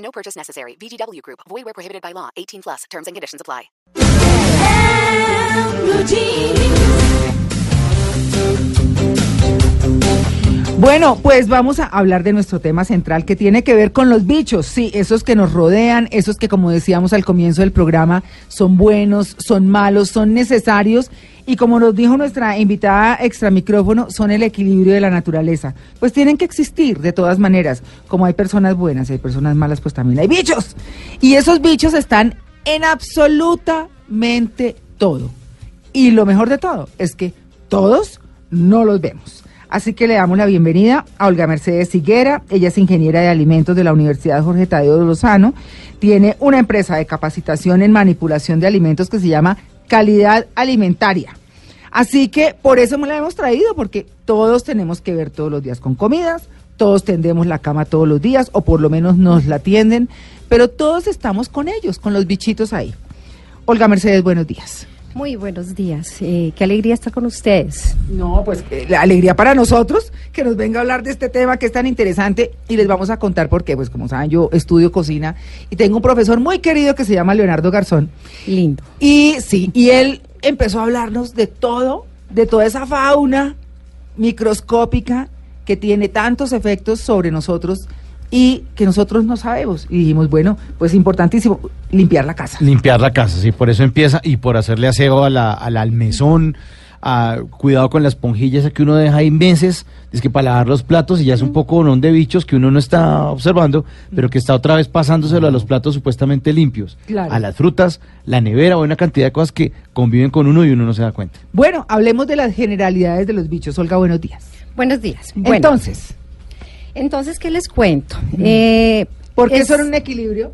No purchase necessary. VGW Group. Void where prohibited by law. 18 plus. Terms and conditions apply. Bueno, pues vamos a hablar de nuestro tema central que tiene que ver con los bichos, sí, esos que nos rodean, esos que como decíamos al comienzo del programa son buenos, son malos, son necesarios y como nos dijo nuestra invitada extra micrófono, son el equilibrio de la naturaleza. Pues tienen que existir de todas maneras, como hay personas buenas y hay personas malas, pues también hay bichos. Y esos bichos están en absolutamente todo. Y lo mejor de todo es que todos no los vemos. Así que le damos la bienvenida a Olga Mercedes Higuera. Ella es ingeniera de alimentos de la Universidad Jorge Tadeo de Lozano. Tiene una empresa de capacitación en manipulación de alimentos que se llama Calidad Alimentaria. Así que por eso me la hemos traído, porque todos tenemos que ver todos los días con comidas, todos tendemos la cama todos los días, o por lo menos nos la tienden, pero todos estamos con ellos, con los bichitos ahí. Olga Mercedes, buenos días. Muy buenos días. Eh, qué alegría estar con ustedes. No, pues eh, la alegría para nosotros que nos venga a hablar de este tema que es tan interesante y les vamos a contar por qué. Pues como saben, yo estudio cocina y tengo un profesor muy querido que se llama Leonardo Garzón. Lindo. Y sí, y él empezó a hablarnos de todo, de toda esa fauna microscópica que tiene tantos efectos sobre nosotros y que nosotros no sabemos. Y dijimos, bueno, pues importantísimo, limpiar la casa. Limpiar la casa, sí, por eso empieza y por hacerle aseo a la, al almesón, a, cuidado con la esponjilla esa que uno deja ahí meses, es que para lavar los platos y ya es un poco bonón de bichos que uno no está observando, pero que está otra vez pasándoselo a los platos supuestamente limpios, Claro. a las frutas, la nevera o una cantidad de cosas que conviven con uno y uno no se da cuenta. Bueno, hablemos de las generalidades de los bichos. Olga, buenos días. Buenos días. Bueno, Entonces, entonces, ¿qué les cuento? Eh, ¿por qué es- son un equilibrio?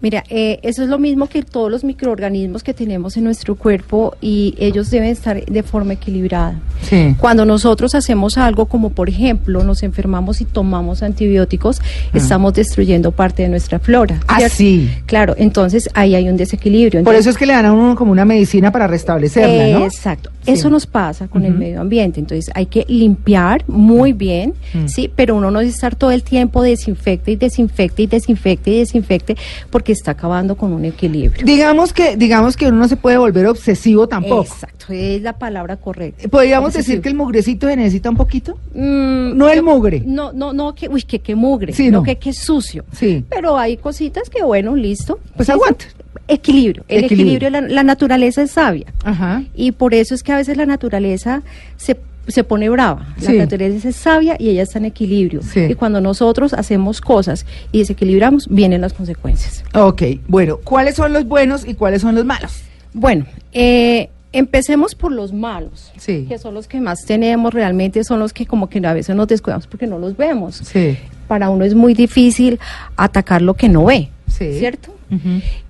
Mira, eh, eso es lo mismo que todos los microorganismos que tenemos en nuestro cuerpo y ellos deben estar de forma equilibrada. Sí. Cuando nosotros hacemos algo como por ejemplo nos enfermamos y tomamos antibióticos, estamos destruyendo parte de nuestra flora. Ah, ¿cierto? sí. Claro, entonces ahí hay un desequilibrio. Por eso es que le dan a uno como una medicina para restablecerla, ¿no? Exacto. Eso nos pasa con el medio ambiente. Entonces hay que limpiar muy bien, sí, pero uno no debe estar todo el tiempo desinfecte y desinfecte y desinfecte y desinfecte porque está acabando con un equilibrio. Digamos que, digamos que uno no se puede volver obsesivo tampoco. Exacto, es la palabra correcta. Podríamos Obsesivo. decir que el mugrecito se necesita un poquito. Mm, No el mugre. No, no, no, que, uy, que, que mugre, Sí, no, no. que, que sucio. Sí. Pero hay cositas que, bueno, listo. Pues aguanta. Equilibrio. El Equilibrio. equilibrio, la, la naturaleza es sabia. Ajá. Y por eso es que a veces la naturaleza se, se pone brava. La Sí. naturaleza es sabia y ella está en equilibrio. Sí. Y cuando nosotros hacemos cosas y desequilibramos, vienen las consecuencias. Ok, bueno, ¿cuáles son los buenos y cuáles son los malos? Bueno, eh, empecemos por los malos. Sí. Que son los que más tenemos realmente, son los que como que a veces nos descuidamos porque no los vemos. Sí. Para uno es muy difícil atacar lo que no ve.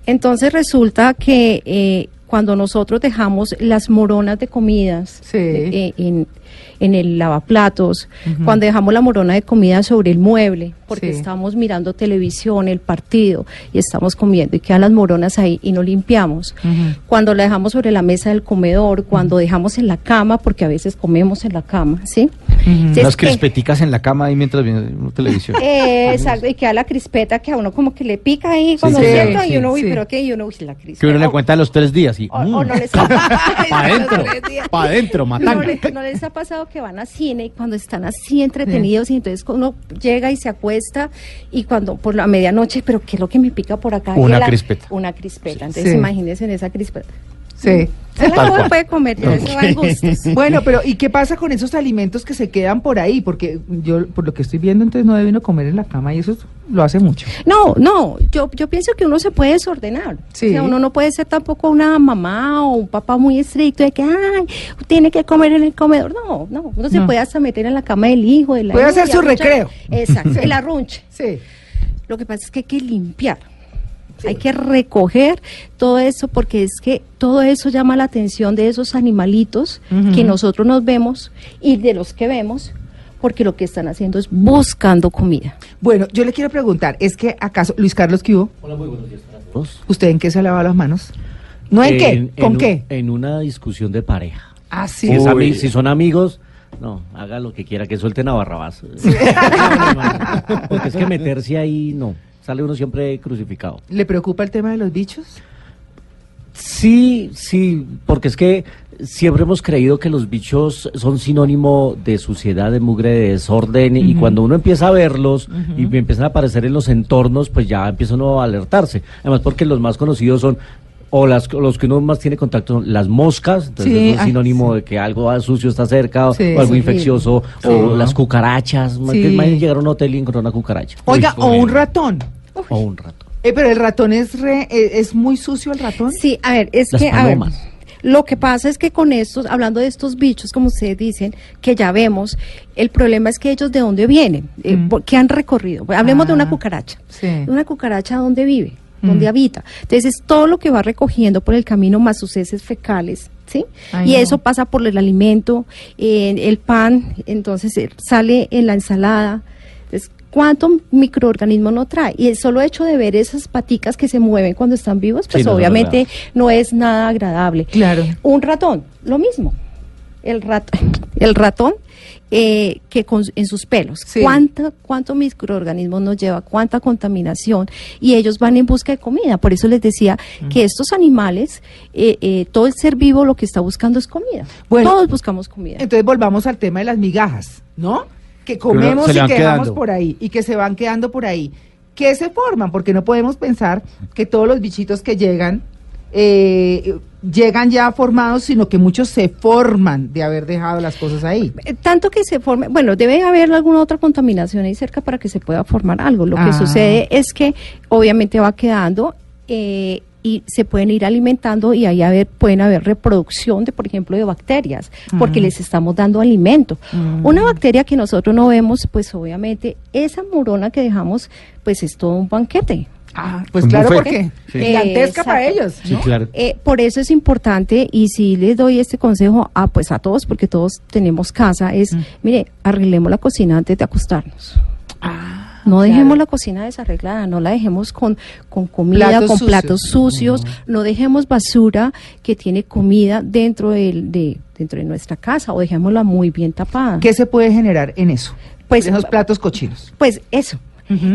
Entonces resulta que eh, cuando nosotros dejamos las moronas de comidas Sí. eh, en, en el lavaplatos, cuando dejamos la morona de comida sobre el mueble, porque Sí. estamos mirando televisión, el partido, y estamos comiendo y quedan las moronas ahí y no limpiamos. Cuando la dejamos sobre la mesa del comedor, cuando dejamos en la cama, porque a veces comemos en la cama, ¿sí? Las eh, crispeticas en la cama ahí mientras viene uno televisión. eh, exacto, y queda la crispeta que a uno como que le pica ahí cuando sí, sienta sí, y uno, uy, sí. pero que y uno, uy, la crispeta. que uno le cuenta a los tres días y... o, o no les para adentro, para adentro, no, matando. no les ha pasado que van a cine y cuando están así entretenidos y entonces uno llega y se acuesta y cuando por la medianoche, pero ¿qué es lo que me pica por acá? Una la- crispeta. Una crispeta. Entonces Sí. imagínense en esa crispeta. Sí. Puede comer, ya eso va en gustos. Bueno, pero ¿y qué pasa con esos alimentos que se quedan por ahí? Porque yo, por lo que estoy viendo, entonces no debe uno comer en la cama y eso lo hace mucho. No, no, yo, yo pienso que uno se puede desordenar. Sí. O sea, uno no puede ser tampoco una mamá o un papá muy estricto de que, ay, tiene que comer en el comedor. No, no, uno se No. puede hasta meter en la cama del hijo, de la Puede hacer su recreo. Exacto, el arrunche. Sí. Lo que pasa es que hay que limpiar. Hay que recoger todo eso porque es que todo eso llama la atención de esos animalitos que nosotros nos vemos y de los que vemos porque lo que están haciendo es buscando comida. Bueno, yo le quiero preguntar, ¿es que acaso, Luis Carlos, ¿qué hubo? Hola, muy buenos días para todos. ¿Usted en qué se lava las manos? ¿No en, qué? ¿Con en qué? un- en una discusión de pareja. Ah, sí. Si, es ami- si son amigos, no, haga lo que quiera, que suelten a Barrabás. Porque es que meterse ahí, no. Sale uno siempre crucificado. ¿Le preocupa el tema de los bichos? Sí, sí, porque es que siempre hemos creído que los bichos son sinónimo de suciedad, de mugre, de desorden, y cuando uno empieza a verlos y empiezan a aparecer en los entornos, pues ya empieza uno a alertarse. Además, porque los más conocidos son, o las, los que uno más tiene contacto son las moscas, entonces Sí, es un ay, sinónimo de que algo sucio está cerca, o- Sí, o algo infeccioso, o las cucarachas. Sí. Que imagínate llegar a un hotel y encontrar una cucaracha. Oiga, o un ratón. O un rato. Eh, pero el ratón es re- eh, es muy sucio el ratón. Sí, a ver, es Las que, a ver, palomas. lo que pasa es que con estos, hablando de estos bichos, como ustedes dicen, que ya vemos, el problema es que ellos de dónde vienen, Eh, Mm. ¿qué han recorrido? Hablemos de Ah, una cucaracha. sí. Una cucaracha, ¿dónde vive? ¿Dónde Mm. habita? Entonces, es todo lo que va recogiendo por el camino más sus heces fecales. ¿Sí? Ay, y no. eso pasa por el alimento, en el pan, entonces eh, sale en la ensalada. Entonces, ¿cuánto microorganismo no trae? Y el solo hecho de ver esas paticas que se mueven cuando están vivos, Sí, pues no obviamente no es nada agradable. Claro. Un ratón, lo mismo. El, rat, el ratón eh, que con, en sus pelos. Sí. ¿Cuánta, ¿Cuántos microorganismos nos lleva? ¿Cuánta contaminación? Y ellos van en busca de comida. Por eso les decía que estos animales, eh, eh, todo el ser vivo lo que está buscando es comida. Bueno, Todos buscamos comida. Entonces volvamos al tema de las migajas, ¿no? Que comemos y que dejamos quedando. por ahí y que se van quedando por ahí. ¿Qué se forman? Porque no podemos pensar que todos los bichitos que llegan eh, llegan ya formados, sino que muchos se forman de haber dejado las cosas ahí. Eh, Tanto que se forme, bueno, debe haber alguna otra contaminación ahí cerca para que se pueda formar algo. Lo Ah. que sucede es que obviamente va quedando eh, y se pueden ir alimentando y ahí haber, pueden haber reproducción de, por ejemplo, de bacterias, porque Mm. les estamos dando alimento. Mm. Una bacteria que nosotros no vemos, pues obviamente esa murona que dejamos, pues es todo un banquete. Ah, pues claro, buffet. porque Sí. gigantesca para ellos. Sí, claro. Eh, por eso es importante y si les doy este consejo a pues a todos porque todos tenemos casa es Mm. mire arreglemos la cocina antes de acostarnos Ah, no claro. dejemos la cocina desarreglada no la dejemos con con comida Platos con sucios. platos sucios no dejemos basura que tiene comida dentro del- de dentro de nuestra casa o dejémosla muy bien tapada ¿Qué se puede generar en eso? Pues- esos platos cochinos. pues eso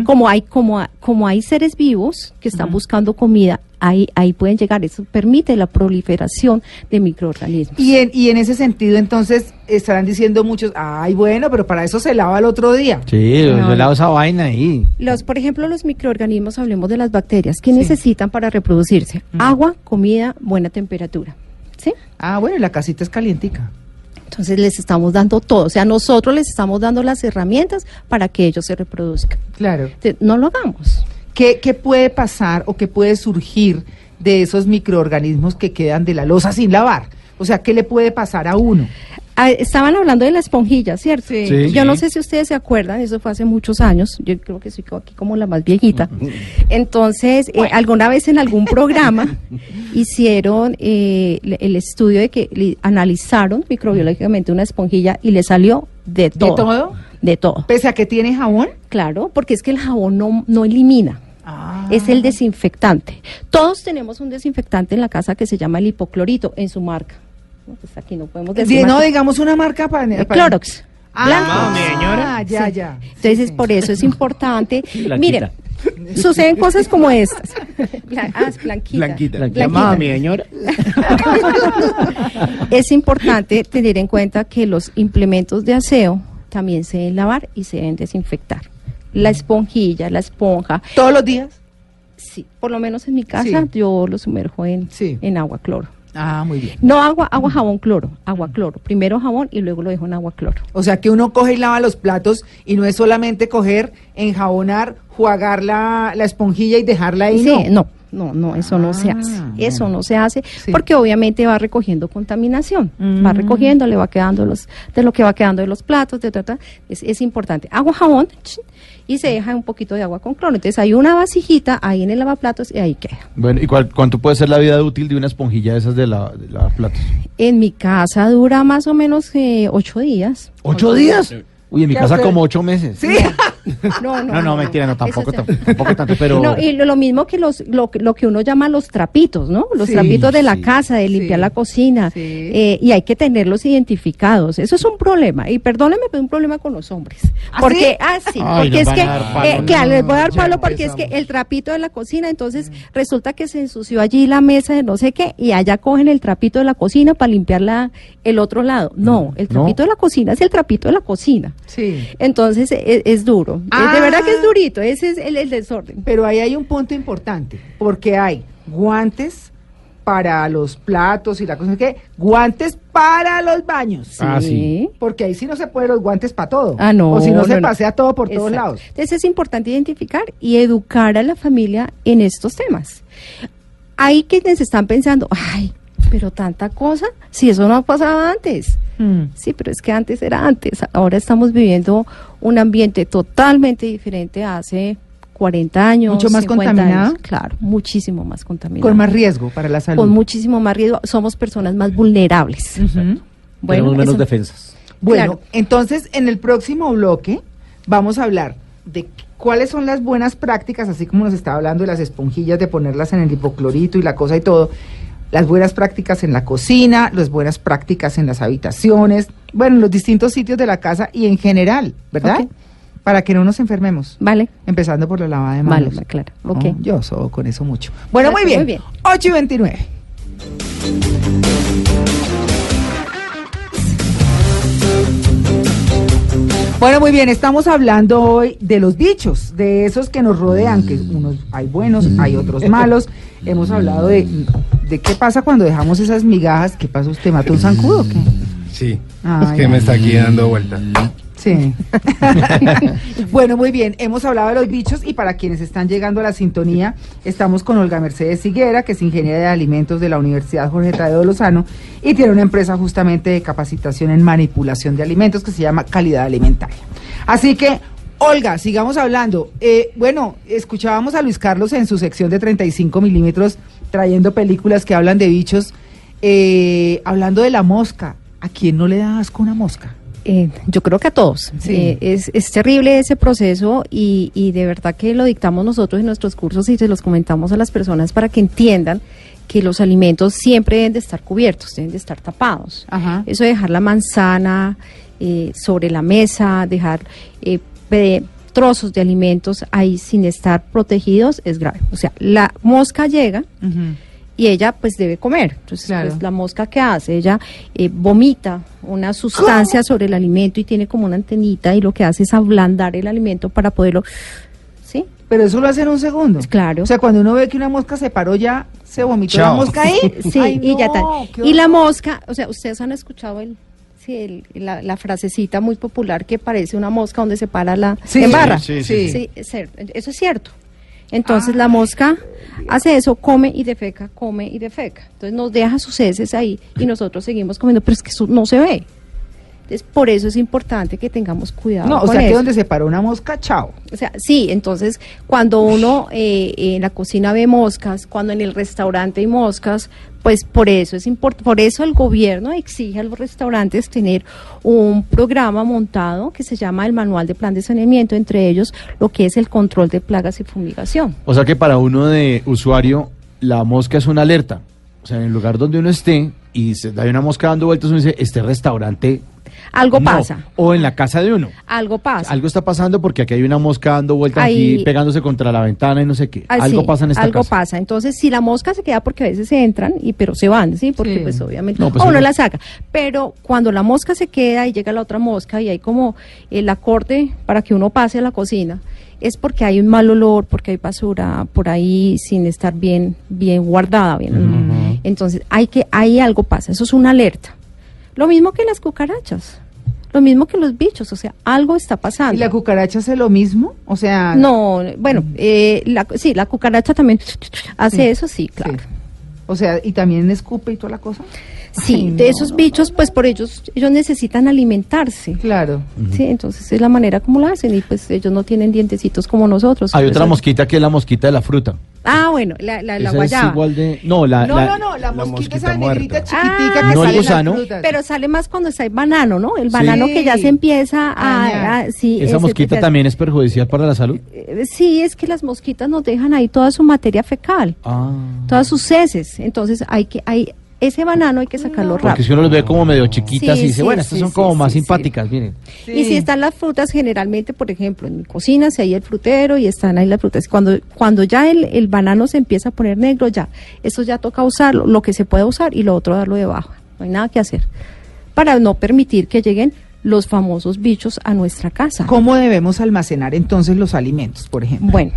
Como hay como como hay seres vivos que están buscando comida ahí ahí pueden llegar eso permite la proliferación de microorganismos Y en, y en ese sentido, entonces, estarán diciendo muchos, ay, bueno, pero para eso se lava el otro día. Sí, yo No, esa vaina ahí. Los, por ejemplo, los microorganismos, hablemos de las bacterias. ¿Qué Sí. necesitan para reproducirse? Agua, comida, buena temperatura. ¿Sí? Ah, bueno, y la casita es calientica. Entonces les estamos dando todo. O sea, nosotros les estamos dando las herramientas para que ellos se reproduzcan. Claro. Entonces, no lo hagamos. ¿Qué, ¿Qué puede pasar o qué puede surgir de esos microorganismos que quedan de la losa sin lavar? O sea, ¿qué le puede pasar a uno? Ah, estaban hablando de la esponjilla, ¿cierto? Sí. Sí. Yo no sé si ustedes se acuerdan, eso fue hace muchos años, yo creo que soy aquí como la más viejita. Entonces, eh, alguna vez en algún programa hicieron eh, el estudio de que analizaron microbiológicamente una esponjilla y le salió de todo. todo? De todo. Pese a que tiene jabón. Claro, porque es que el jabón no, no elimina. Ah. Es el desinfectante. Todos tenemos un desinfectante en la casa que se llama el hipoclorito en su marca. No, pues aquí no podemos decir. Di- no, digamos una marca para... Eh, para- Clorox. Ah, ya, Sí. ya. Entonces, por eso es importante. Miren, suceden cosas como estas. Ah, es blanquita. Blanquita. Blanquita. mi señora. Es importante tener en cuenta que los implementos de aseo también se deben lavar y se deben desinfectar. La esponjilla, la esponja, ¿Todos los días? sí, por lo menos en mi casa Sí. yo lo sumerjo en, Sí. en agua cloro. Ah, muy bien. No agua, agua, jabón, cloro, agua, cloro. Primero jabón y luego lo dejo en agua, cloro. O sea, que uno coge y lava los platos y no es solamente coger, enjabonar, jugar la, la esponjilla y dejarla ahí, Sí, no. no, no, no, eso no se Ah, hace. Eso no se hace Sí. porque obviamente va recogiendo contaminación. Va Mm. recogiendo, le va quedando los, de lo que va quedando de los platos, de, ta. Es, es importante. Agua, jabón ch, y se deja un poquito de agua con cloro. Entonces hay una vasijita ahí en el lavaplatos y ahí queda. Bueno, ¿y cuál- cuánto puede ser la vida útil de una esponjilla de esas de, la, de lavar platos? En mi casa dura más o menos eh, ocho días. ¿Ocho días? Uy, en mi ¿Qué casa hace? como ocho meses. Sí. No, No, no, mentira, no, tampoco, tampoco tanto, pero... No, y lo, lo mismo que los, lo, que- lo que uno llama los trapitos, ¿no? Los Sí, trapitos de la sí. casa, de limpiar Sí. la cocina. Eh, y hay que tenerlos identificados. Eso es un problema. Y perdónenme, pero es un problema con los hombres. ¿Ah, porque, ah, sí, Ay, porque es que, palo, eh, no, que les voy a dar palo porque es que el trapito de la cocina, entonces resulta que se ensució allí la mesa de no sé qué, y allá cogen el trapito de la cocina para limpiar la, el otro lado. No, el No. trapito de la cocina es el trapito de la cocina. Sí. Entonces es, es duro. Ah. de verdad que es durito. Ese es el, el desorden. Pero ahí hay un punto importante, porque hay guantes para los platos y la cosa que guantes para los baños. Ah, sí. Porque ahí sí no se puede los guantes para todo. Ah, no. O si no, no, se no. pasea todo por todos lados. Entonces es importante identificar y educar a la familia en estos temas. Hay quienes están pensando, ay, pero tanta cosa, si eso no pasaba antes. Mm. Sí, pero es que antes era antes. Ahora estamos viviendo un ambiente totalmente diferente a hace 40 años. Mucho más 50 contaminado. años. Claro, muchísimo más contaminado. Con más riesgo para la salud. Con muchísimo más riesgo. Somos personas más vulnerables. Ujú. Tenemos menos eso- defensas. Bueno, Claro. entonces en el próximo bloque vamos a hablar de cuáles son las buenas prácticas, así como nos estaba hablando de las esponjillas, de ponerlas en el hipoclorito y la cosa y todo. Las buenas prácticas en la cocina, las buenas prácticas en las habitaciones, bueno, en los distintos sitios de la casa y en general, ¿verdad? Para que no nos enfermemos. Vale. Empezando por la lavada de Vale, manos. claro. No, Ok. yo soy con eso mucho. Bueno, muy bien. muy bien. 8 y 29. Bueno, muy bien, estamos hablando hoy de los bichos, de esos que nos rodean, que unos hay buenos, hay otros malos. Hemos hablado de, de qué pasa cuando dejamos esas migajas. ¿Qué pasa? ¿Usted mató un zancudo o qué? Sí, Ay, es que me está aquí dando vuelta. Sí. bueno, muy bien. Hemos hablado de los bichos y para quienes están llegando a la sintonía, estamos con Olga Mercedes Higuera, que es ingeniera de alimentos de la Universidad Jorge Tadeo Lozano y tiene una empresa justamente de capacitación en manipulación de alimentos que se llama Calidad Alimentaria. Así que, Olga, sigamos hablando. Eh, bueno, escuchábamos a Luis Carlos en su sección de 35 milímetros trayendo películas que hablan de bichos. Eh, hablando de la mosca, ¿a quién no le da asco una mosca? Eh, yo creo que a todos. Sí. Eh, es, es terrible ese proceso y, y de verdad que lo dictamos nosotros en nuestros cursos y se los comentamos a las personas para que entiendan que los alimentos siempre deben de estar cubiertos, deben de estar tapados. Ajá. Eso de dejar la manzana eh, sobre la mesa, dejar eh, trozos de alimentos ahí sin estar protegidos es grave. O sea, la mosca llega y ella pues debe comer. Entonces, Claro. pues, la mosca que hace, ella eh, vomita una sustancia sobre el alimento y tiene como una antenita y lo que hace es ablandar el alimento para poderlo, ¿sí? Pero eso lo hace en un segundo. Claro. O sea, cuando uno ve que una mosca se paró ya, se vomitó la Chao. mosca ahí. Sí, Ay, y ya qué Y la mosca, o sea, ustedes han escuchado el, sí, el- la, la frasecita muy popular que parece una mosca donde se para la Sí, en barra. sí, sí, Sí, eso es cierto. Entonces la mosca hace eso, come y defeca, come y defeca. Entonces nos deja sus heces ahí y nosotros seguimos comiendo, pero es que eso no se ve. Entonces por eso es importante que tengamos cuidado. No, o con sea, que donde se paró una mosca, chao. O sea, sí, entonces cuando uno eh, en la cocina ve moscas, cuando en el restaurante hay moscas, pues por eso es import por eso el gobierno exige a los restaurantes tener un programa montado que se llama el manual de plan de saneamiento, entre ellos lo que es el control de plagas y fumigación. O sea que para uno de usuario, la mosca es una alerta. O sea, en el lugar donde uno esté y se hay una mosca dando vueltas, uno dice, este restaurante... Algo no". pasa, O en la casa de uno. algo pasa. Algo está pasando porque aquí hay una mosca dando vueltas Ahí- aquí, pegándose contra la ventana y no sé qué. Ah, algo sí, pasa en esta algo casa. pasa. Entonces, si la mosca se queda porque a veces se entran y pero se van, sí, porque Sí. pues obviamente No, pues o uno uno- la saca. Pero cuando la mosca se queda y llega la otra mosca y hay como el acorde para que uno pase a la cocina, es porque hay un mal olor, porque hay basura por ahí sin estar bien bien guardada, bien. Entonces, hay que ahí algo pasa, eso es una alerta. Lo mismo que las cucarachas. Lo mismo que los bichos, o sea, algo está pasando. ¿Y la cucaracha hace lo mismo? O sea... No, bueno, eh, la, sí, la cucaracha también hace Sí, eso, sí, claro. sí. O sea, ¿y también escupe y toda la cosa? Sí, Ay, de no. esos bichos, pues por ellos, ellos necesitan alimentarse. Claro. Sí, entonces es la manera como lo hacen y pues ellos no tienen dientecitos como nosotros. Hay otra mosquita que es la mosquita de la fruta. Ah, bueno, la, la, la guayaba. es igual de... No, la... No, la- no, no, la, la mosquita, mosquita esa muerta. negrita chiquitica Ah, que ¿No el sale las gusano? frutas. Pero sale más cuando está el banano, ¿no? El Sí. banano que ya se empieza a... Dañar. a- sí, Esa mosquita también es perjudicial para la salud. Eh, Sí, es que las mosquitas nos dejan ahí toda su materia fecal, Ah. todas sus heces. Entonces hay que... Hay, ese banano hay que sacarlo Porque rápido. si uno los ve como medio chiquitas Sí, y dice, sí, bueno, estas sí, son sí, como sí, más sí. simpáticas, miren. Y si están las frutas, generalmente, por ejemplo, en mi cocina, si hay el frutero y están ahí las frutas, cuando, cuando ya el, el banano se empieza a poner negro, ya, eso ya toca usarlo, lo que se puede usar y lo otro darlo de baja. No hay nada que hacer. Para no permitir que lleguen los famosos bichos a nuestra casa. ¿Cómo debemos almacenar entonces los alimentos, por ejemplo? Bueno,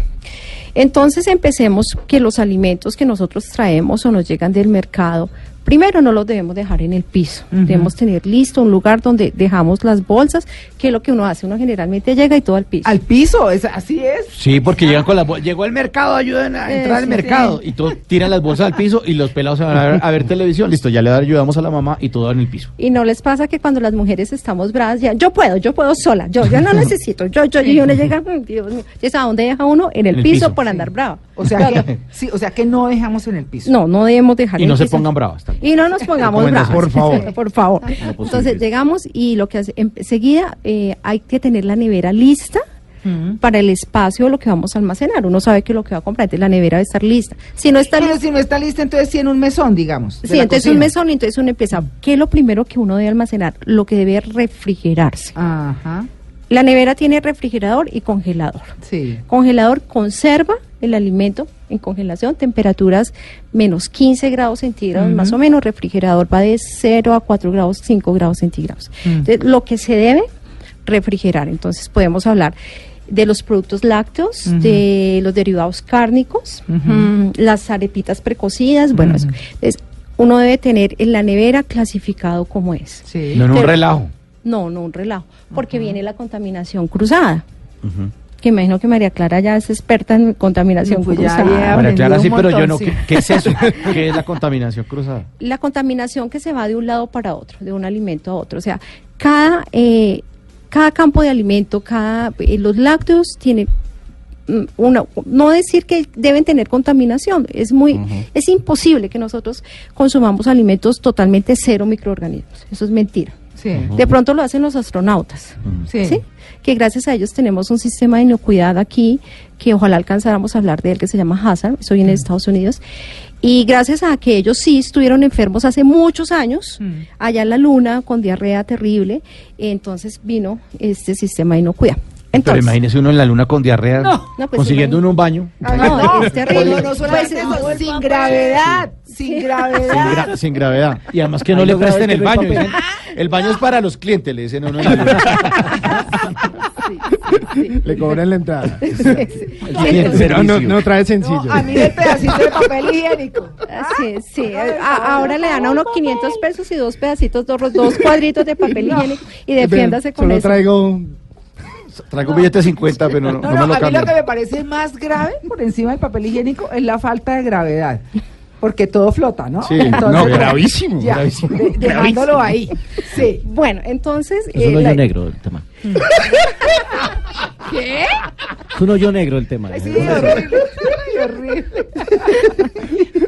entonces empecemos que los alimentos que nosotros traemos o nos llegan del mercado, primero no los debemos dejar en el piso. Debemos tener listo un lugar donde dejamos las bolsas, que es lo que uno hace. Uno generalmente llega y todo al piso. Al piso, es, así es. Sí, porque llegan con la bolsa. Llegó al mercado, ayuden a entrar al mercado. sí. Y todos tiran las bolsas al piso y los pelados se van a ver, a ver televisión. Listo, ya le ayudamos a la mamá y todo en el piso. Y no les pasa que cuando las mujeres estamos bravas, ya, yo puedo, yo puedo sola, yo, yo no necesito, yo, yo, y uno llega, "Mm, Dios mío, ¿y a dónde deja uno? En el, En el piso, piso, por sí. andar brava. O sea que, sí, o sea que no dejamos en el piso. No, no debemos dejar Y en no el se piso. pongan bravas también. Y no nos pongamos. Recomendación. Por favor. Sí, por favor. Entonces llegamos y lo que hace, enseguida eh, hay que tener la nevera lista Mm. para el espacio lo que vamos a almacenar. Uno sabe que lo que va a comprar, entonces la nevera debe estar lista. Si no está Pero lista, si no está lista, entonces tiene un mesón, digamos. sí, entonces un mesón, y entonces uno empieza. ¿Qué es lo primero que uno debe almacenar? Lo que debe refrigerarse. Ajá, La nevera tiene refrigerador y congelador. sí. Congelador conserva el alimento en congelación, temperaturas menos 15 grados centígrados, más o menos. Refrigerador va de 0 a 4 grados, 5 grados centígrados. Mm. Entonces, lo que se debe refrigerar. Entonces, podemos hablar de los productos lácteos, de los derivados cárnicos, mm, las arepitas precocidas, bueno, eso. Entonces, uno debe tener en la nevera clasificado como es. Sí. No en un Pero- relajo. No, no un relajo, porque viene la contaminación cruzada. Que imagino que María Clara ya es experta en contaminación Pues ya cruzada. había María Clara, sí, pero yo no. sí. ¿qué, qué es eso? ¿Qué es la contaminación cruzada? La contaminación que se va de un lado para otro, de un alimento a otro. O sea, cada, eh, cada campo de alimento, cada, eh, los lácteos tienen mm, una, no decir que deben tener contaminación, es muy, es imposible que nosotros consumamos alimentos totalmente cero microorganismos. Eso es mentira. Sí. De pronto lo hacen los astronautas. Sí. ¿sí? Que gracias a ellos tenemos un sistema de inocuidad aquí, que ojalá alcanzáramos a hablar de él, que se llama Hazard, eso viene de Estados Unidos. Y gracias a que ellos sí estuvieron enfermos hace muchos años, Mm. allá en la luna, con diarrea terrible, entonces vino este sistema de inocuidad. Pero Entonces, imagínese uno en la luna con diarrea, No, pues consiguiendo uno un baño. no, es terrible. No, no solamente Pues, eso, sin gravedad, sin Sin, gravedad. gra- sin gravedad. Y además que no Ay, le presten el baño. dicen, el baño es para los clientes, le dicen a uno en la luna. Le cobran la entrada. Sí, Pero no, trae No, sencillo. a mí el pedacito de papel higiénico. Sí, sí. A- ahora le dan a uno 500 pesos y dos pedacitos, dos, dos cuadritos de papel higiénico y defiéndase con Solo eso. traigo. Traigo un billete de 50, pero no, No, no no, me lo a mí lo que me parece más grave por encima del papel higiénico es la falta de gravedad. Porque todo flota, ¿no? Sí, no, gravísimo, ya, gravísimo. de- dejándolo ahí. Sí. Bueno, entonces... Es eh, un hoyo la- negro el tema. ¿Qué? Es un hoyo negro el tema. Sí, horrible. Qué horrible.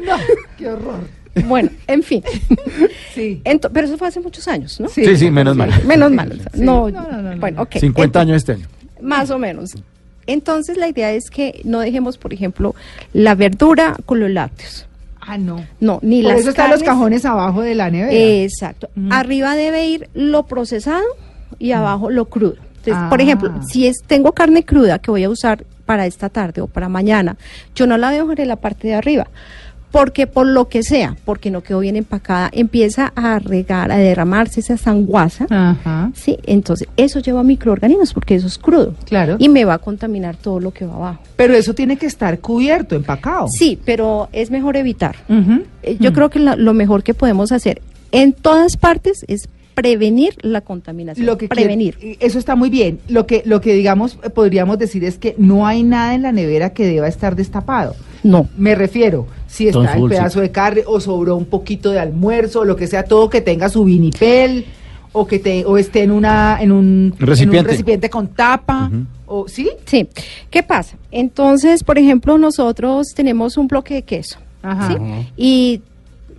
No, qué horror. Bueno, en fin. Sí. Ento- pero eso fue hace muchos años, ¿no? Sí, sí, menos mal. Menos mal. o sea, Sí. No, No, no, no, no. Bueno, ok. 50 Ento- años este año. Más o menos. Entonces la idea es que no dejemos, por ejemplo, la verdura con los lácteos. Ah, no. No, ni Por las eso están los cajones abajo de la nevera. Exacto. Mm. Arriba debe ir lo procesado y abajo lo crudo. Entonces, por Ah. ejemplo, si es tengo carne cruda que voy a usar para esta tarde o para mañana, yo no la dejo en la parte de arriba. Porque por lo que sea, porque no quedó bien empacada, empieza a regar, a derramarse esa sanguaza. Ajá. Sí, entonces eso lleva microorganismos porque eso es crudo. Claro. Y me va a contaminar todo lo que va abajo. Pero eso tiene que estar cubierto, empacado. Sí, pero es mejor evitar. Eh, Yo Mm. creo que la- lo mejor que podemos hacer en todas partes es prevenir la contaminación. lo que prevenir. quiere- eso está muy bien. Lo que lo que digamos eh, podríamos decir es que no hay nada en la nevera que deba estar destapado. No. Me refiero, si está Entonces, el pedazo de carne o sobró un poquito de almuerzo, o lo que sea, todo que tenga su vinipel o que te o esté en una en un en Recipiente. un recipiente con tapa o sí? Sí. ¿Qué pasa? Entonces, por ejemplo, nosotros tenemos un bloque de queso. Ajá. ¿sí? Y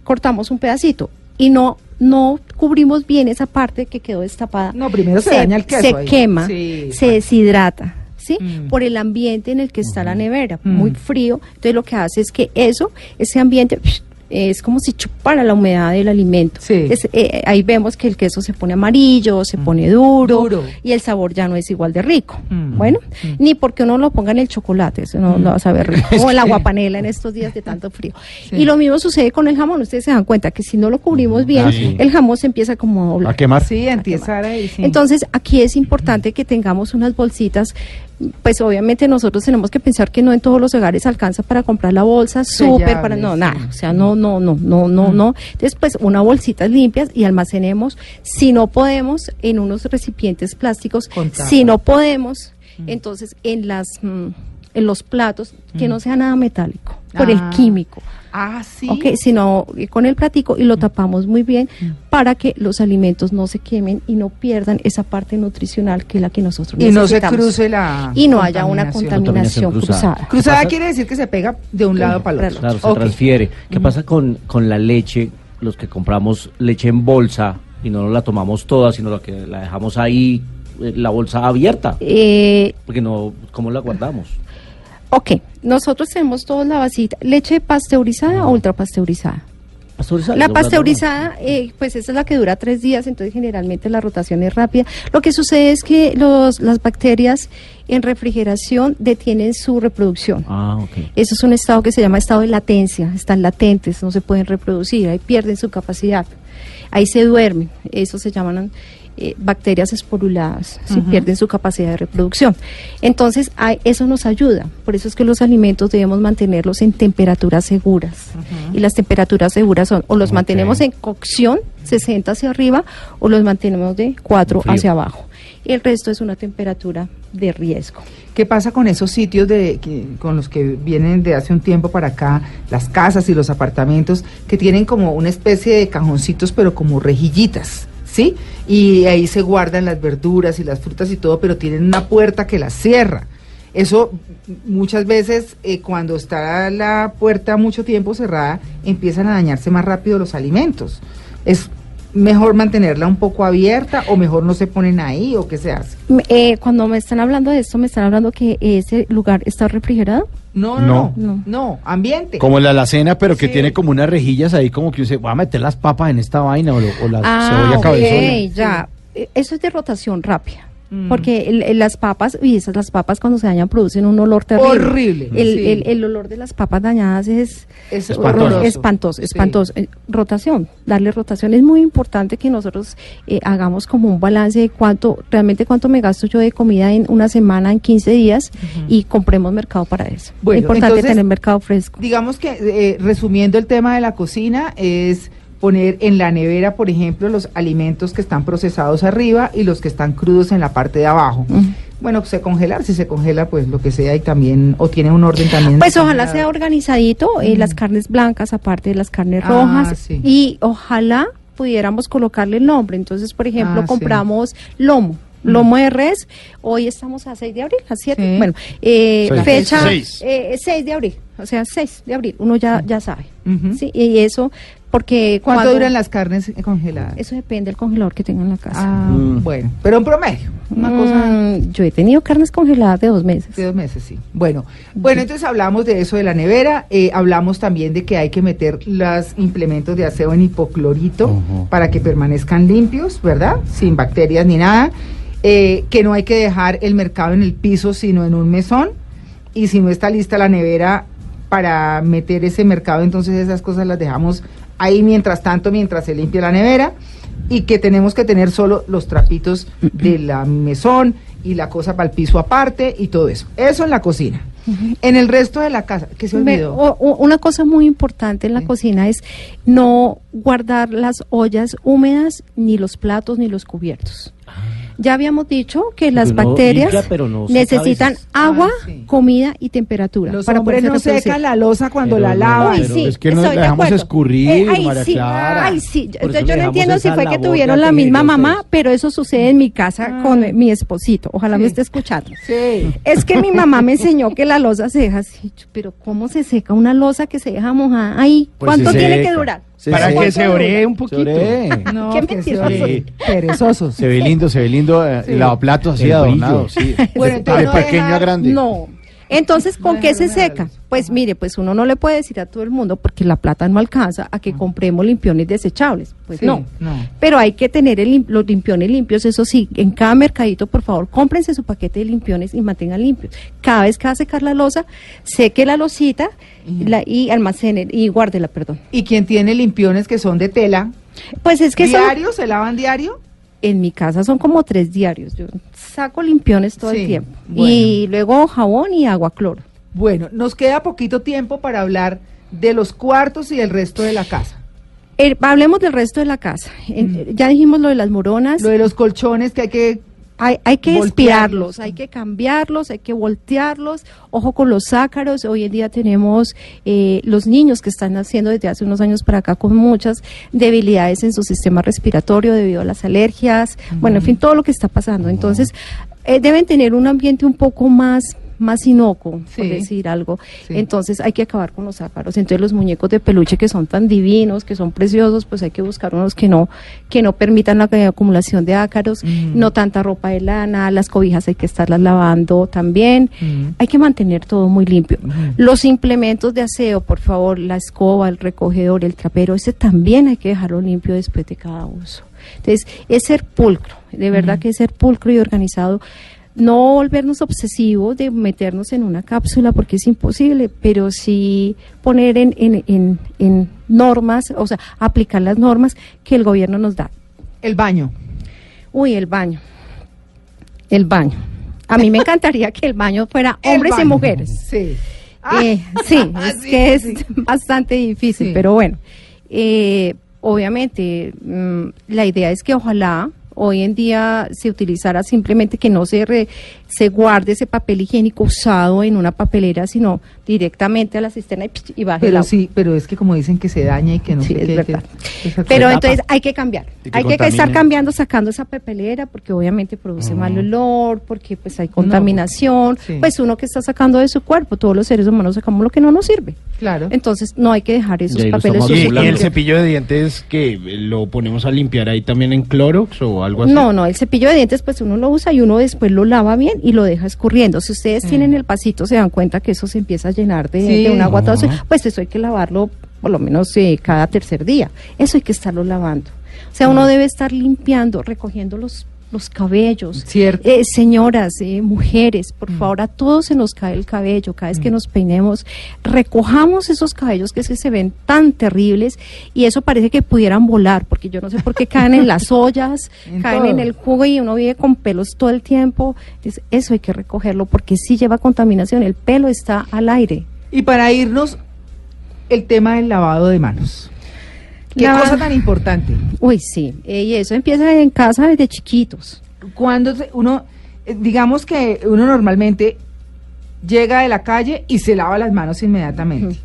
cortamos un pedacito y no no cubrimos bien esa parte que quedó destapada. No, primero se daña el queso Se ahí. quema, Sí. se deshidrata. ¿Sí? Mm. Por el ambiente en el que está la nevera, Mm. muy frío. Entonces lo que hace es que eso, ese ambiente es como si chupara la humedad del alimento. Sí. Es- eh, ahí vemos que el queso se pone amarillo, se pone duro, Duro. y el sabor ya no es igual de rico. Mm. Bueno, ni porque uno lo ponga en el chocolate, eso no lo va a saber rico. o en la guapanela en estos días de tanto frío. Sí. Y lo mismo sucede con el jamón. Ustedes se dan cuenta que si no lo cubrimos bien, Ah, sí. el jamón se empieza como a doblar. A quemar. Sí, empieza ahí, sí. Entonces, aquí es importante que tengamos unas bolsitas. Pues obviamente nosotros tenemos que pensar que no en todos los hogares alcanza para comprar la bolsa súper para no nada, o sea, no no no no no Mm. no. Entonces, pues una bolsitas limpias y almacenemos si no podemos en unos recipientes plásticos, si no podemos, entonces en las mm, en los platos que no sea nada metálico por Ah. el químico. Ah, sí. Ok, sino eh, con el platico y lo tapamos muy bien para que los alimentos no se quemen y no pierdan esa parte nutricional que es la que nosotros y no se necesitamos. cruce la y no haya una contaminación. cruzada. cruzada. Quiere decir que se pega de un lado para el otro. Claro, se Ok. transfiere. ¿Qué pasa con, con la leche? Los que compramos leche en bolsa y no nos la tomamos toda, sino la que la dejamos ahí, eh, la bolsa abierta. Eh, Porque no, ¿cómo la guardamos? Ok, nosotros tenemos todos la vasita, leche pasteurizada o ultrapasteurizada. Pasteurizada, La pasteurizada, eh, pues esa es la que dura tres días, entonces generalmente la rotación es rápida. Lo que sucede es que los, las bacterias en refrigeración detienen su reproducción. Ah, ok. Eso es un estado que se llama estado de latencia, están latentes, no se pueden reproducir, ahí pierden su capacidad, ahí se duermen, eso se llaman eh, bacterias esporuladas, ¿sí? pierden su capacidad de reproducción. Entonces, a- eso nos ayuda, por eso es que los alimentos debemos mantenerlos en temperaturas seguras, y las temperaturas seguras son o los mantenemos en cocción, 60 hacia arriba, o los mantenemos de 4 Frío. hacia abajo. El resto es una temperatura de riesgo. ¿Qué pasa con esos sitios de que- con los que vienen de hace un tiempo para acá, las casas y los apartamentos, que tienen como una especie de cajoncitos, pero como rejillitas, ¿sí? Y ahí se guardan las verduras y las frutas y todo, pero tienen una puerta que las cierra. Eso muchas veces eh, cuando está la puerta mucho tiempo cerrada, empiezan a dañarse más rápido los alimentos. Es mejor mantenerla un poco abierta o mejor no se ponen ahí o qué se hace. Me- eh, cuando me están hablando de esto, me están hablando que ese lugar está refrigerado. No, no, no, No. no, ambiente. Como la alacena, pero que tiene como unas rejillas ahí, como que usted va a meter las papas en esta vaina o, la Ah, cebolla ya. Eh, Eso es de rotación rápida. Mm. Porque el- el- las papas, y esas las papas cuando se dañan producen un olor terrible. Horrible, El, sí. el- el olor de las papas dañadas es Es Espantoso. espantoso, Sí. espantoso. Eh, Rotación, darle rotación. Es muy importante que nosotros eh, hagamos como un balance de cuánto, realmente cuánto me gasto yo de comida en una semana, en 15 días, y compremos mercado para eso. Bueno, es importante entonces, tener mercado fresco. Digamos que, eh, resumiendo el tema de la cocina, es poner en la nevera, por ejemplo, los alimentos que están procesados arriba y los que están crudos en la parte de abajo. Ujú. Bueno, se congelar, si se congela, pues lo que sea y también, o tiene un orden también. Pues ojalá sea organizadito, eh, las carnes blancas aparte de las carnes Ah, rojas sí. y ojalá pudiéramos colocarle el nombre. Entonces, por ejemplo, Ah, sí. compramos lomo. Lomo de res, hoy estamos a 6 de abril, a 7, Sí. bueno, eh, Seis. fecha Seis. eh, 6 de abril, o sea, 6 de abril, uno ya, ya sabe. ¿sí? Y eso, porque ¿Cuánto cuando- duran las carnes congeladas? Eso depende del congelador que tenga en la casa. Ah, Mm. bueno, pero en promedio, una cosa Mm, yo he tenido carnes congeladas de dos meses. De dos meses, sí. Bueno, bueno, entonces hablamos de eso de la nevera, eh, hablamos también de que hay que meter los implementos de aseo en hipoclorito para que permanezcan limpios, ¿verdad? Sin bacterias ni nada. Eh, que no hay que dejar el mercado en el piso, sino en un mesón. Y si no está lista la nevera para meter ese mercado, entonces esas cosas las dejamos ahí mientras tanto, mientras se limpia la nevera. Y que tenemos que tener solo los trapitos de la mesón y la cosa para el piso aparte y todo eso. Eso en la cocina. En el resto de la casa, que se olvidó. o- o- una cosa muy importante en la Sí. cocina es no guardar las ollas húmedas, ni los platos, ni los cubiertos. Ya habíamos dicho que las uno bacterias limpia, pero no necesitan veces. agua, sí. comida y temperatura. Los para hombres no secan la losa cuando Pero la no, lavan. Pero sí, es que no de dejamos acuerdo. escurrir, Eh, ay, María sí, Clara. ay, sí. Entonces yo no entiendo si fue que tuvieron de la misma mamá, pero eso sucede en mi casa con mi esposito. Ojalá me esté escuchando. Sí. Es que mi mamá me enseñó que la losa se deja así, pero ¿cómo se seca una losa que se deja mojada ahí? Pues ¿Cuánto se tiene seca. que durar? Se Para seca. que se oree un Se poquito. No, Qué mentiroso. se- perezosos. Se ve lindo, se ve lindo eh, Sí. el lavaplatos así adornado, sí. Bueno, entonces de no pequeño dejar- a grande. No. Entonces, ¿con qué se seca? Pues mire, pues uno no le puede decir a todo el mundo porque la plata no alcanza a que compremos limpiones desechables. Pues Sí, no. no. Pero hay que tener el los limpiones limpios, eso sí, en cada mercadito, por favor, cómprense su paquete de limpiones y mantengan limpios. Cada vez que va a secar la losa, seque la losita la- y almacene y guárdela, perdón. ¿Y quién tiene limpiones que son de tela? Pues es que son- ¿Diario? ¿Se lavan diario? En mi casa son como tres diarios. Yo saco limpiones todo Sí, el tiempo. bueno. Y luego jabón y agua cloro. Bueno, nos queda poquito tiempo para hablar de los cuartos y el resto de la casa. Eh, hablemos del resto de la casa. En- Ya dijimos lo de las moronas. Lo de los colchones que hay que... Hay, hay que espiarlos, hay que cambiarlos, hay que voltearlos. Ojo con los ácaros. Hoy en día tenemos eh, los niños que están naciendo desde hace unos años para acá con muchas debilidades en su sistema respiratorio debido a las alergias. Bueno, en fin, todo lo que está pasando. Entonces, eh, deben tener un ambiente un poco más más inocuo, por decir algo. Sí. Entonces hay que acabar con los ácaros. Entonces los muñecos de peluche que son tan divinos, que son preciosos, pues hay que buscar unos que no, que no permitan la eh, acumulación de ácaros, no tanta ropa de lana, las cobijas hay que estarlas lavando también. Hay que mantener todo muy limpio. Los implementos de aseo, por favor, la escoba, el recogedor, el trapero, ese también hay que dejarlo limpio después de cada uso. Entonces, es ser pulcro, de verdad que es ser pulcro y organizado. No volvernos obsesivos de meternos en una cápsula porque es imposible, pero sí poner en, en, en, en normas, o sea, aplicar las normas que el gobierno nos da. El baño. Uy, el baño. El baño. A mí me encantaría que el baño fuera hombres y mujeres. Sí. Eh, sí, es Sí, que es sí. bastante difícil, Sí. pero bueno, eh, obviamente mm, la idea es que ojalá hoy en día se utilizara simplemente que no se re- se guarde ese papel higiénico usado en una papelera, sino directamente a la cisterna y, psh, y baje el Pero agua. sí, pero es que como dicen que se daña y que no Sí, sé es verdad. que- Pero entonces hay que cambiar, que hay que estar cambiando, sacando esa papelera, porque obviamente produce mal olor, porque pues hay contaminación, sí. pues uno que está sacando de su cuerpo, todos los seres humanos sacamos lo que no nos sirve. Claro. Entonces no hay que dejar esos papeles ¿Y, y el cepillo de dientes que lo ponemos a limpiar ahí también en Clorox o algo así? No, no, el cepillo de dientes pues uno lo usa y uno después lo lava bien y lo deja escurriendo. Si ustedes tienen el pasito se dan cuenta que eso se empieza a llenar de, Sí. de un agua sucia, pues eso hay que lavarlo por lo menos eh, cada tercer día. Eso hay que estarlo lavando. O sea, uno debe estar limpiando, recogiendo los los cabellos. Cierto. Eh, señoras, eh, mujeres, por favor, a todos se nos cae el cabello. Cada vez que nos peinemos, recojamos esos cabellos que es que se ven tan terribles y eso parece que pudieran volar, porque yo no sé por qué caen en las ollas, En caen todo. en el jugo y uno vive con pelos todo el tiempo. Entonces, eso hay que recogerlo porque sí lleva contaminación. El pelo está al aire. Y para irnos, el tema del lavado de manos. Qué cosa tan importante. Uy, sí. eh, y eso empieza en casa desde chiquitos. Cuando uno, eh, digamos que uno normalmente llega de la calle y se lava las manos inmediatamente.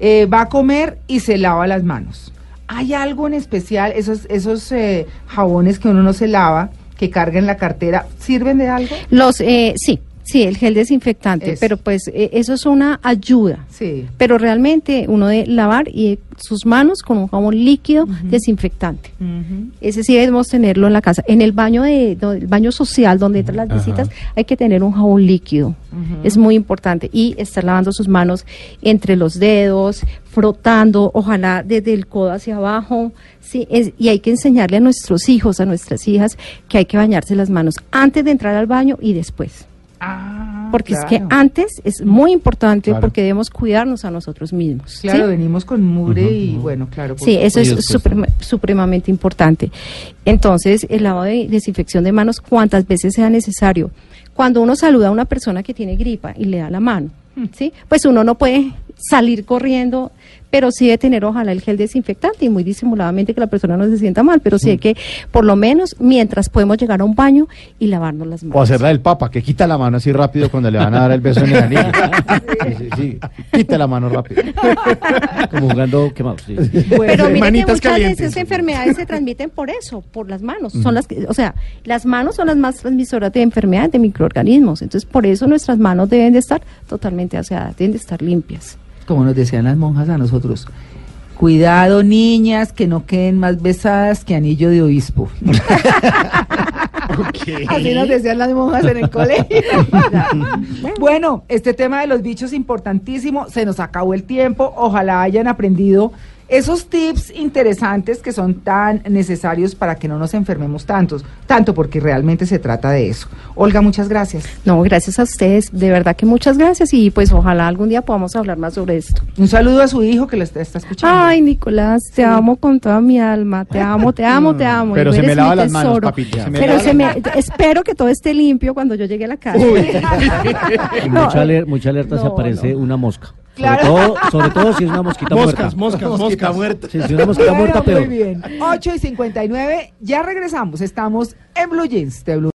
Eh, va a comer y se lava las manos. ¿Hay algo en especial, esos, esos eh, jabones que uno no se lava, que carga en la cartera, sirven de algo? Los, eh, sí, sí, el gel desinfectante, Eso. pero pues eh, eso es una ayuda. Sí. Pero realmente uno debe lavar y sus manos con un jabón líquido desinfectante. Ese sí debemos tenerlo en la casa. En el baño de, do- el baño social donde entran las visitas hay que tener un jabón líquido. Es muy importante y estar lavando sus manos entre los dedos, frotando, ojalá desde el codo hacia abajo. Sí, es- y hay que enseñarle a nuestros hijos, a nuestras hijas que hay que bañarse las manos antes de entrar al baño y después. Ah, Porque es que antes es muy importante Claro. porque debemos cuidarnos a nosotros mismos. ¿sí? Claro, venimos con mugre y bueno, claro. Sí, eso es suprema- supremamente importante. Entonces, el lavado de desinfección de manos cuantas veces sea necesario. Cuando uno saluda a una persona que tiene gripa y le da la mano, ¿sí? Pues uno no puede salir corriendo, pero sí de tener ojalá el gel desinfectante y muy disimuladamente que la persona no se sienta mal, pero sí hay que, por lo menos, mientras podemos llegar a un baño y lavarnos las manos. O hacer la del Papa, que quita la mano así rápido cuando le van a dar el beso en el anillo. Sí, sí, sí. Quita la mano rápido. Como jugando quemados. sí. Pero mire que muchas calientes. veces enfermedades se transmiten por eso, por las manos. Son las que, o sea, las manos son las más transmisoras de enfermedades, de microorganismos. Entonces, por eso nuestras manos deben de estar totalmente aseadas, deben de estar limpias. Como nos decían las monjas a nosotros. Cuidado, niñas, que no queden más besadas que anillo de obispo. Así nos decían las monjas en el colegio. bueno, este tema de los bichos importantísimo. Se nos acabó el tiempo. Ojalá hayan aprendido esos tips interesantes que son tan necesarios para que no nos enfermemos tantos, tanto porque realmente se trata de eso. Olga, muchas gracias. No, gracias a ustedes, de verdad que muchas gracias y pues ojalá algún día podamos hablar más sobre esto. Un saludo a su hijo que lo está, está escuchando. Ay, Nicolás, te amo con toda mi alma, te amo, te amo, te amo. Pero se me lava las manos, papito, se me Pero lava se me, espero que todo esté limpio cuando yo llegue a la casa. Y No, mucha, aler- mucha alerta no, aparece una mosca. Claro. Sobre, todo, sobre todo si es una mosquita Moscas, muerta. moscas, moscas. muerta. Si es una mosquita Bueno, muerta, peor. Muy bien. 8 y 59, ya regresamos. Estamos en Blue Jeans de Blue.